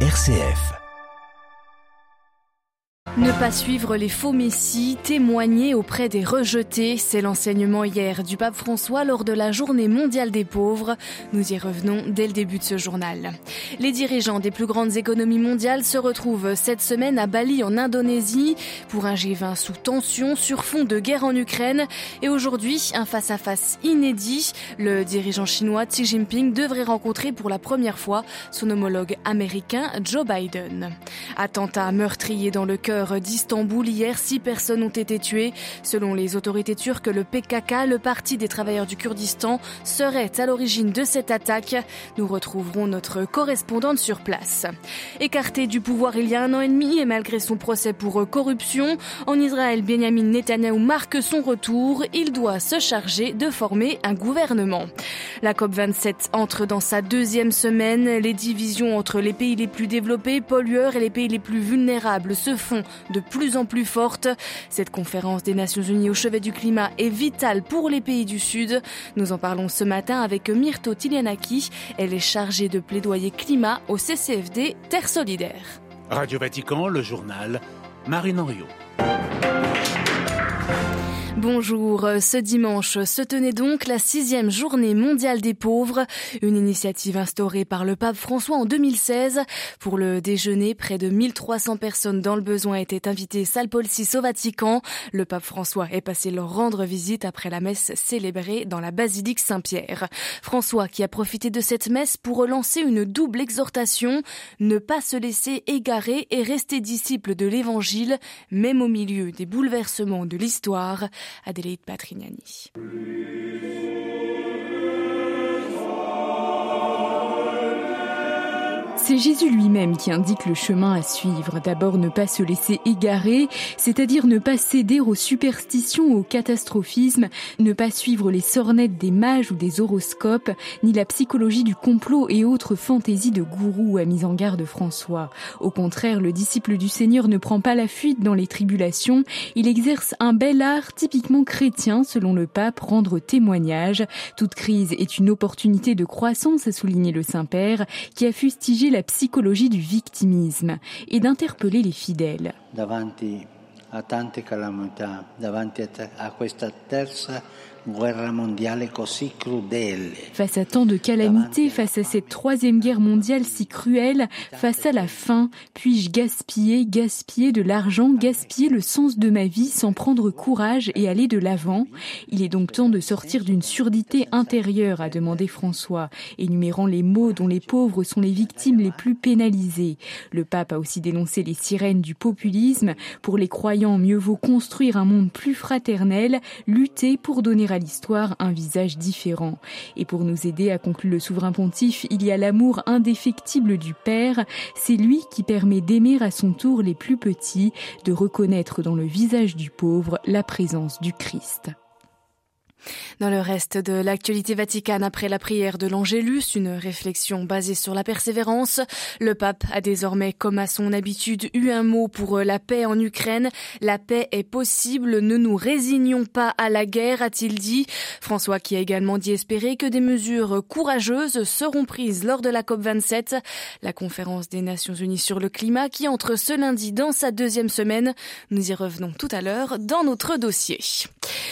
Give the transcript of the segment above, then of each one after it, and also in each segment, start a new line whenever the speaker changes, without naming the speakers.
RCF.
Ne pas suivre les faux messies, témoigner auprès des rejetés, c'est l'enseignement hier du pape François lors de la journée mondiale des pauvres. Nous y revenons dès le début de ce journal. Les dirigeants des plus grandes économies mondiales se retrouvent cette semaine à Bali en Indonésie pour un G20 sous tension sur fond de guerre en Ukraine et aujourd'hui un face-à-face inédit. Le dirigeant chinois Xi Jinping devrait rencontrer pour la première fois son homologue américain Joe Biden. Attentat meurtrier dans le cœur d'Istanbul. Hier, six personnes ont été tuées. Selon les autorités turques, le PKK, le Parti des travailleurs du Kurdistan, serait à l'origine de cette attaque. Nous retrouverons notre correspondante sur place. Écarté du pouvoir il y a un an et demi et malgré son procès pour corruption, en Israël, Benjamin Netanyahu marque son retour. Il doit se charger de former un gouvernement. La COP27 entre dans sa deuxième semaine. Les divisions entre les pays les plus développés, pollueurs et les pays les plus vulnérables se font de plus en plus forte. Cette conférence des Nations Unies au chevet du climat est vitale pour les pays du Sud. Nous en parlons ce matin avec Myrto Tilianaki. Elle est chargée de plaidoyer climat au CCFD Terre Solidaire.
Radio Vatican, le journal Marine Henriot.
Bonjour, ce dimanche se tenait donc la sixième journée mondiale des pauvres, une initiative instaurée par le pape François en 2016. Pour le déjeuner, près de 1300 personnes dans le besoin étaient invitées salle Paul VI au Vatican. Le pape François est passé leur rendre visite après la messe célébrée dans la basilique Saint-Pierre. François qui a profité de cette messe pour relancer une double exhortation, ne pas se laisser égarer et rester disciple de l'évangile, même au milieu des bouleversements de l'histoire. Adélaïde Patrignani.
C'est Jésus lui-même qui indique le chemin à suivre. D'abord ne pas se laisser égarer, c'est-à-dire ne pas céder aux superstitions, au catastrophisme, ne pas suivre les sornettes des mages ou des horoscopes, ni la psychologie du complot et autres fantaisies de gourou, a mis en garde François. Au contraire, le disciple du Seigneur ne prend pas la fuite dans les tribulations, il exerce un bel art typiquement chrétien, selon le pape, rendre témoignage. Toute crise est une opportunité de croissance, a souligné le Saint-Père, qui a fustigé la psychologie du victimisme et d'interpeller les fidèles. Face à tant de calamités, face à cette troisième guerre mondiale si cruelle, face à la faim, puis-je gaspiller, gaspiller de l'argent, gaspiller le sens de ma vie sans prendre courage et aller de l'avant? Il est donc temps de sortir d'une surdité intérieure, a demandé François, énumérant les maux dont les pauvres sont les victimes les plus pénalisées. Le pape a aussi dénoncé les sirènes du populisme. Pour les croyants, mieux vaut construire un monde plus fraternel, lutter pour donner à l'histoire un visage différent. Et pour nous aider à conclure le souverain pontife, il y a l'amour indéfectible du Père. C'est lui qui permet d'aimer à son tour les plus petits, de reconnaître dans le visage du pauvre la présence du Christ.
Dans le reste de l'actualité vaticane après la prière de l'Angélus, une réflexion basée sur la persévérance, le pape a désormais, comme à son habitude, eu un mot pour la paix en Ukraine. La paix est possible, ne nous résignons pas à la guerre, a-t-il dit. François qui a également dit espérer que des mesures courageuses seront prises lors de la COP27, la conférence des Nations Unies sur le climat qui entre ce lundi dans sa deuxième semaine. Nous y revenons tout à l'heure dans notre dossier.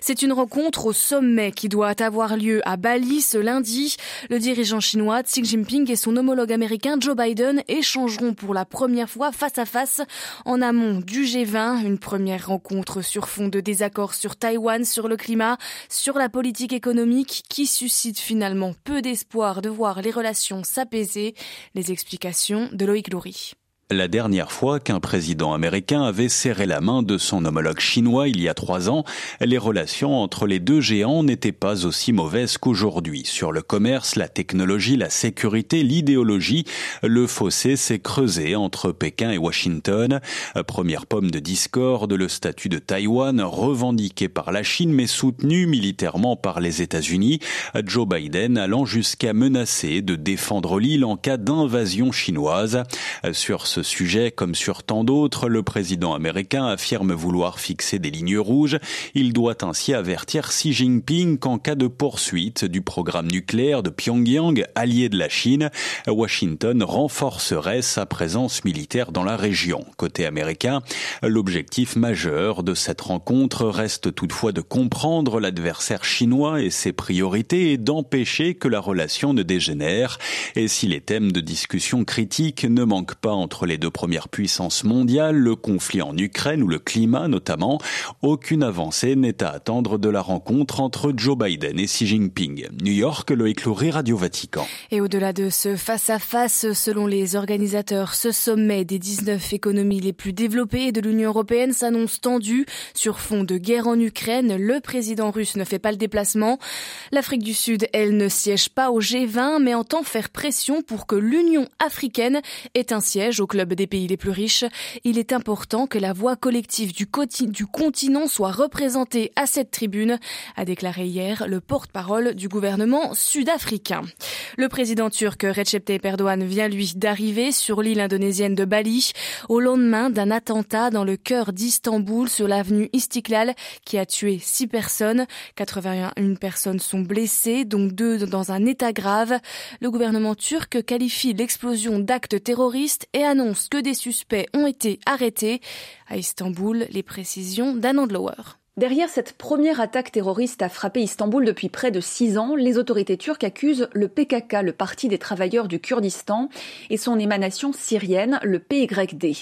C'est une rencontre au sommet qui doit avoir lieu à Bali ce lundi. Le dirigeant chinois Xi Jinping et son homologue américain Joe Biden échangeront pour la première fois face à face en amont du G20, une première rencontre sur fond de désaccords sur Taïwan, sur le climat, sur la politique économique qui suscite finalement peu d'espoir de voir les relations s'apaiser. Les explications de Loïc Loury.
La dernière fois qu'un président américain avait serré la main de son homologue chinois il y a trois ans, les relations entre les deux géants n'étaient pas aussi mauvaises qu'aujourd'hui. Sur le commerce, la technologie, la sécurité, l'idéologie, le fossé s'est creusé entre Pékin et Washington. Première pomme de discorde, le statut de Taïwan, revendiqué par la Chine mais soutenu militairement par les États-Unis, Joe Biden allant jusqu'à menacer de défendre l'île en cas d'invasion chinoise. Sur sujet, comme sur tant d'autres, le président américain affirme vouloir fixer des lignes rouges. Il doit ainsi avertir Xi Jinping qu'en cas de poursuite du programme nucléaire de Pyongyang, allié de la Chine, Washington renforcerait sa présence militaire dans la région. Côté américain, l'objectif majeur de cette rencontre reste toutefois de comprendre l'adversaire chinois et ses priorités et d'empêcher que la relation ne dégénère. Et si les thèmes de discussion critiques ne manquent pas entre les deux premières puissances mondiales, le conflit en Ukraine ou le climat notamment, aucune avancée n'est à attendre de la rencontre entre Joe Biden et Xi Jinping. New York, Loïc Loury, Radio Vatican.
Et au-delà de ce face-à-face, selon les organisateurs, ce sommet des 19 économies les plus développées de l'Union européenne s'annonce tendu sur fond de guerre en Ukraine. Le président russe ne fait pas le déplacement. L'Afrique du Sud, elle, ne siège pas au G20, mais entend faire pression pour que l'Union africaine ait un siège au club des pays les plus riches. Il est important que la voix collective du, du continent soit représentée à cette tribune, a déclaré hier le porte-parole du gouvernement sud-africain. Le président turc Recep Tayyip Erdogan vient lui d'arriver sur l'île indonésienne de Bali au lendemain d'un attentat dans le cœur d'Istanbul sur l'avenue Istiklal qui a tué six personnes. 81 personnes sont blessées, dont deux dans un état grave. Le gouvernement turc qualifie l'explosion d'actes terroristes et annonce que des suspects ont été arrêtés. À Istanbul, les précisions d'Anand Lower.
Derrière cette première attaque terroriste à frapper Istanbul depuis près de six ans, les autorités turques accusent le PKK, le Parti des travailleurs du Kurdistan, et son émanation syrienne, le PYD.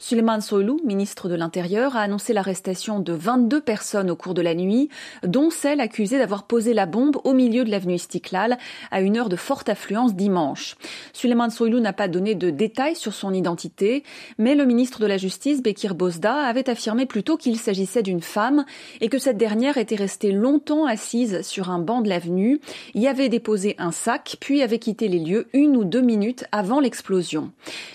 Suleiman Soylu, ministre de l'Intérieur, a annoncé l'arrestation de 22 personnes au cours de la nuit, dont celle accusée d'avoir posé la bombe au milieu de l'avenue Istiklal à une heure de forte affluence dimanche. Suleiman Soylu n'a pas donné de détails sur son identité, mais le ministre de la Justice, Bekir Bozda, avait affirmé plutôt qu'il s'agissait d'une femme et que cette dernière était restée longtemps assise sur un banc de l'avenue, y avait déposé un sac, puis avait quitté les lieux une ou deux minutes avant l'explosion.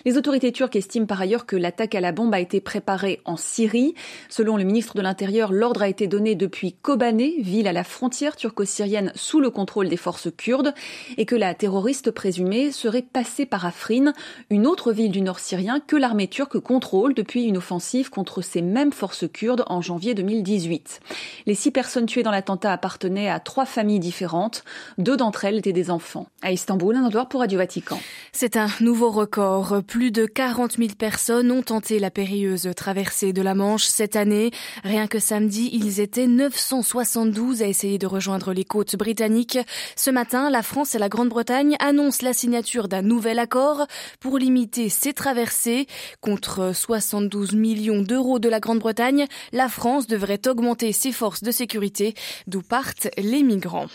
Les autorités turques estiment par ailleurs que l'attaque à la bombe a été préparée en Syrie. Selon le ministre de l'Intérieur, l'ordre a été donné depuis Kobané, ville à la frontière turco-syrienne sous le contrôle des forces kurdes, et que la terroriste présumée serait passée par Afrin, une autre ville du nord syrien que l'armée turque contrôle depuis une offensive contre ces mêmes forces kurdes en janvier 2018. Les six personnes tuées dans l'attentat appartenaient à trois familles différentes. Deux d'entre elles étaient des enfants. À Istanbul, un endroit pour Radio Vatican.
C'est un nouveau record. Plus de 40 000 personnes ont tenté la périlleuse traversée de la Manche cette année. Rien que samedi, ils étaient 972 à essayer de rejoindre les côtes britanniques. Ce matin, la France et la Grande-Bretagne annoncent la signature d'un nouvel accord pour limiter ces traversées. Contre 72 millions d'euros de la Grande-Bretagne, la France devrait augmenter ses forces de sécurité, d'où partent les migrants.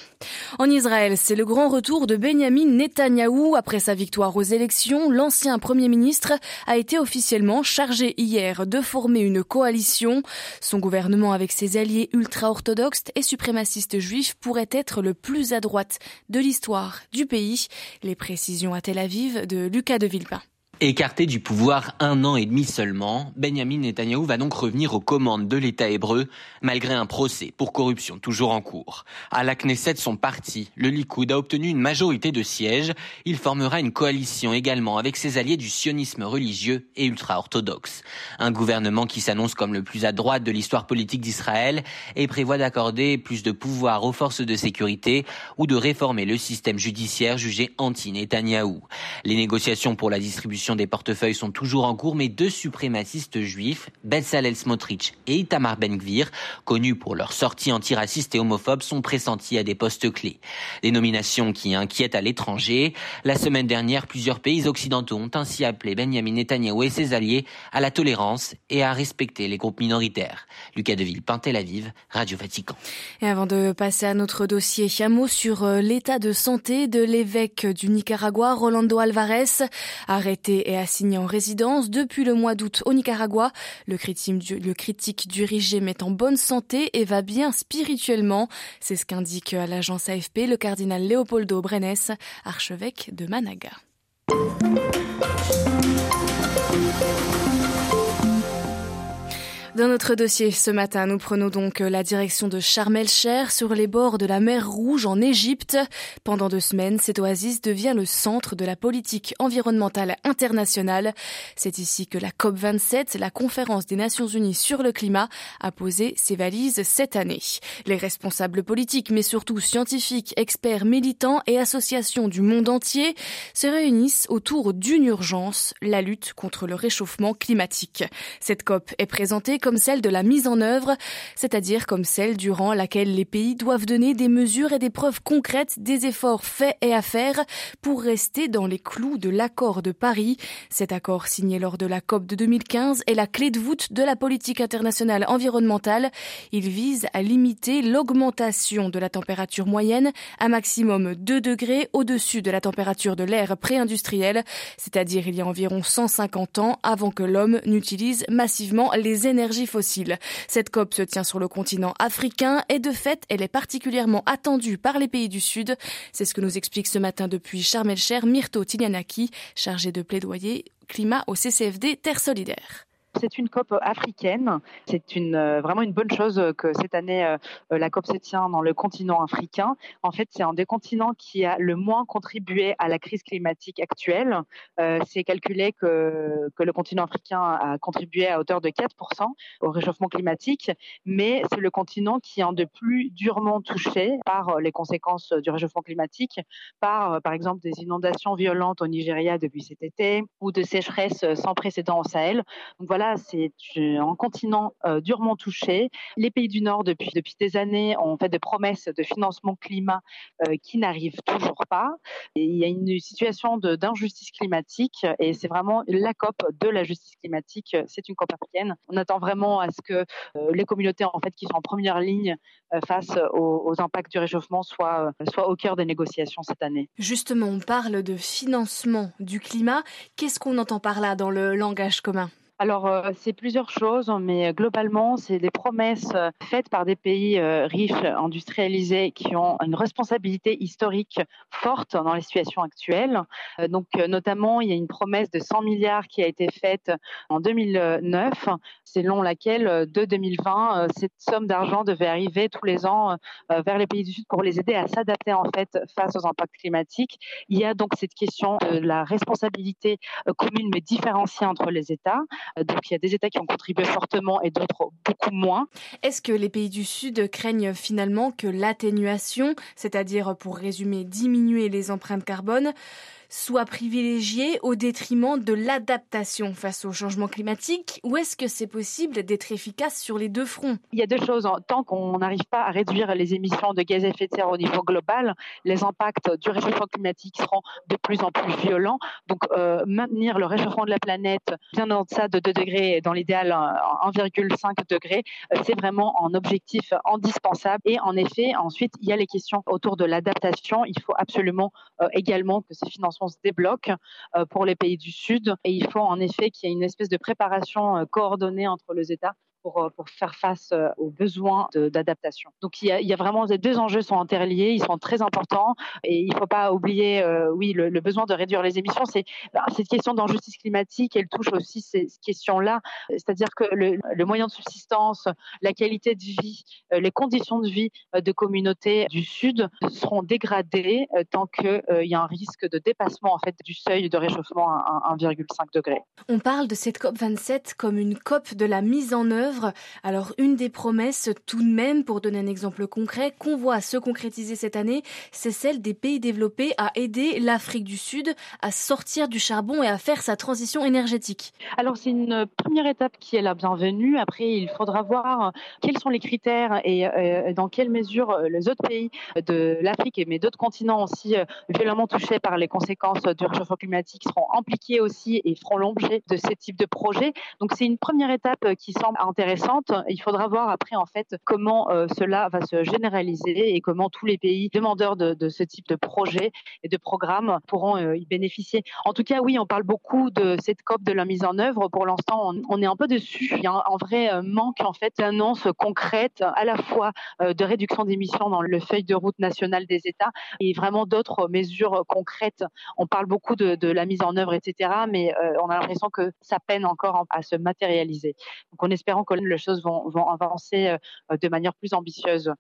En Israël, c'est le grand retour de Benjamin Netanyahou. Après sa victoire aux élections, l'ancien Premier ministre a été officiellement chargé hier de former une coalition. Son gouvernement avec ses alliés ultra-orthodoxes et suprémacistes juifs pourrait être le plus à droite de l'histoire du pays. Les précisions à Tel Aviv de Lucas de Villepin.
Écarté du pouvoir un an et demi seulement, Benjamin Netanyahou va donc revenir aux commandes de l'État hébreu, malgré un procès pour corruption toujours en cours. À la Knesset, son parti, le Likoud, a obtenu une majorité de sièges. Il formera une coalition également avec ses alliés du sionisme religieux et ultra-orthodoxe. Un gouvernement qui s'annonce comme le plus à droite de l'histoire politique d'Israël et prévoit d'accorder plus de pouvoir aux forces de sécurité ou de réformer le système judiciaire jugé anti-Netanyahou. Les négociations pour la distribution des portefeuilles sont toujours en cours, mais deux suprémacistes juifs, Bezalel Smotrich et Itamar Ben-Gvir, connus pour leur sortie antiraciste et homophobe, sont pressentis à des postes clés. Des nominations qui inquiètent à l'étranger. La semaine dernière, plusieurs pays occidentaux ont ainsi appelé Benjamin Netanyahu et ses alliés à la tolérance et à respecter les groupes minoritaires. Lucas Deville, Tel Aviv, Radio Vatican.
Et avant de passer à notre dossier, sur euh, l'état de santé de l'évêque du Nicaragua, Rolando Alvarez, arrêté et assigné en résidence depuis le mois d'août au Nicaragua. Le critique, du, le régime est en bonne santé et va bien spirituellement. C'est ce qu'indique à l'agence AFP le cardinal Leopoldo Brenes, archevêque de Managa. Dans notre dossier ce matin, nous prenons donc la direction de Sharm el-Cher sur les bords de la mer Rouge en Égypte. Pendant deux semaines, cette oasis devient le centre de la politique environnementale internationale. C'est ici que la COP27, la conférence des Nations Unies sur le climat, a posé ses valises cette année. Les responsables politiques, mais surtout scientifiques, experts, militants et associations du monde entier se réunissent autour d'une urgence, la lutte contre le réchauffement climatique. Cette COP est présentée comme celle de la mise en œuvre, c'est-à-dire comme celle durant laquelle les pays doivent donner des mesures et des preuves concrètes des efforts faits et à faire pour rester dans les clous de l'accord de Paris. Cet accord signé lors de la COP de 2015 est la clé de voûte de la politique internationale environnementale. Il vise à limiter l'augmentation de la température moyenne à maximum 2 degrés au-dessus de la température de l'air pré-industriel, c'est-à-dire il y a environ 150 ans avant que l'homme n'utilise massivement les énergies Cette COP se tient sur le continent africain et de fait, elle est particulièrement attendue par les pays du Sud. C'est ce que nous explique ce matin depuis Sharm el-Cher Myrto Tilianaki, chargé de plaidoyer climat au CCFD Terre Solidaire.
C'est une COP africaine. C'est euh, vraiment une bonne chose que cette année, euh, la COP se tient dans le continent africain. En fait, c'est un des continents qui a le moins contribué à la crise climatique actuelle. Euh, c'est calculé que, le continent africain a contribué à hauteur de 4% au réchauffement climatique, mais c'est le continent qui est un de plus durement touché par les conséquences du réchauffement climatique, par, par exemple, des inondations violentes au Nigeria depuis cet été ou de sécheresses sans précédent au Sahel. Donc voilà, c'est un continent euh, durement touché. Les pays du Nord, depuis, depuis des années, ont fait des promesses de financement climat euh, qui n'arrivent toujours pas. Il y a une situation d'injustice climatique et c'est vraiment la COP de la justice climatique. C'est une COP africaine. On attend vraiment à ce que euh, les communautés en fait, qui sont en première ligne face aux, aux, impacts du réchauffement soient, soient au cœur des négociations cette année.
Justement, on parle de financement du climat. Qu'est-ce qu'on entend par là dans le langage commun?
Alors, euh, c'est plusieurs choses, mais globalement, c'est des promesses euh, faites par des pays euh, riches, industrialisés, qui ont une responsabilité historique forte dans les situations actuelles. donc, notamment, il y a une promesse de 100 milliards qui a été faite en 2009, selon laquelle, de 2020, cette somme d'argent devait arriver tous les ans vers les pays du Sud pour les aider à s'adapter, en fait, face aux impacts climatiques. Il y a donc cette question de la responsabilité commune, mais différenciée entre les États. Euh, donc il y a des États qui ont contribué fortement et d'autres beaucoup moins.
Est-ce que les pays du Sud craignent finalement que l'atténuation, c'est-à-dire pour résumer diminuer les empreintes carbone, soit privilégié au détriment de l'adaptation face au changement climatique ou est-ce que c'est possible d'être efficace sur les deux fronts?
Il y a deux choses. Tant qu'on n'arrive pas à réduire les émissions de gaz à effet de serre au niveau global, les impacts du réchauffement climatique seront de plus en plus violents. Donc euh, maintenir le réchauffement de la planète bien en deçà de 2 degrés, dans l'idéal 1,5 degré, euh, c'est vraiment un objectif indispensable. Et en effet, ensuite, il y a les questions autour de l'adaptation. Il faut absolument euh, également que ces financements se débloque euh, pour les pays du Sud. Et il faut en effet qu'il y ait une espèce de préparation euh, coordonnée entre les États pour, euh, pour faire face euh, aux besoins d'adaptation. Donc il y, a, vraiment ces deux enjeux sont interliés, ils sont très importants et il ne faut pas oublier, euh, oui, le, besoin de réduire les émissions. C'est bah, cette question d'injustice climatique, elle touche aussi ces questions-là, c'est-à-dire que le, moyen de subsistance, la qualité de vie, les conditions de vie de communautés du Sud seront dégradées tant qu'il y a un risque de dépassement en fait du seuil de réchauffement à 1,5 degré.
On parle de cette COP 27 comme une COP de la mise en œuvre alors une des promesses tout de même, pour donner un exemple concret, qu'on voit se concrétiser cette année, c'est celle des pays développés à aider l'Afrique du Sud à sortir du charbon et à faire sa transition énergétique.
Alors c'est une première étape qui est la bienvenue. Après, il faudra voir quels sont les critères et euh, dans quelle mesure les autres pays de l'Afrique, mais d'autres continents aussi euh, violemment touchés par les conséquences du réchauffement climatique seront impliqués aussi et feront l'objet de ce type de projet. Donc c'est une première étape qui semble intéressante intéressante. Il faudra voir après en fait comment euh, cela va se généraliser et comment tous les pays demandeurs de, ce type de projet et de programme pourront euh, y bénéficier. En tout cas, oui, on parle beaucoup de cette COP de la mise en œuvre. Pour l'instant, on, est un peu dessus. Il y a un, un vrai euh, manque en fait d'annonces concrètes à la fois de réduction d'émissions dans le feuille de route nationale des États et vraiment d'autres mesures concrètes. On parle beaucoup de, de, la mise en œuvre, etc., mais on a l'impression que ça peine encore à se matérialiser. Donc, en espérant les choses vont, vont avancer de manière plus ambitieuse.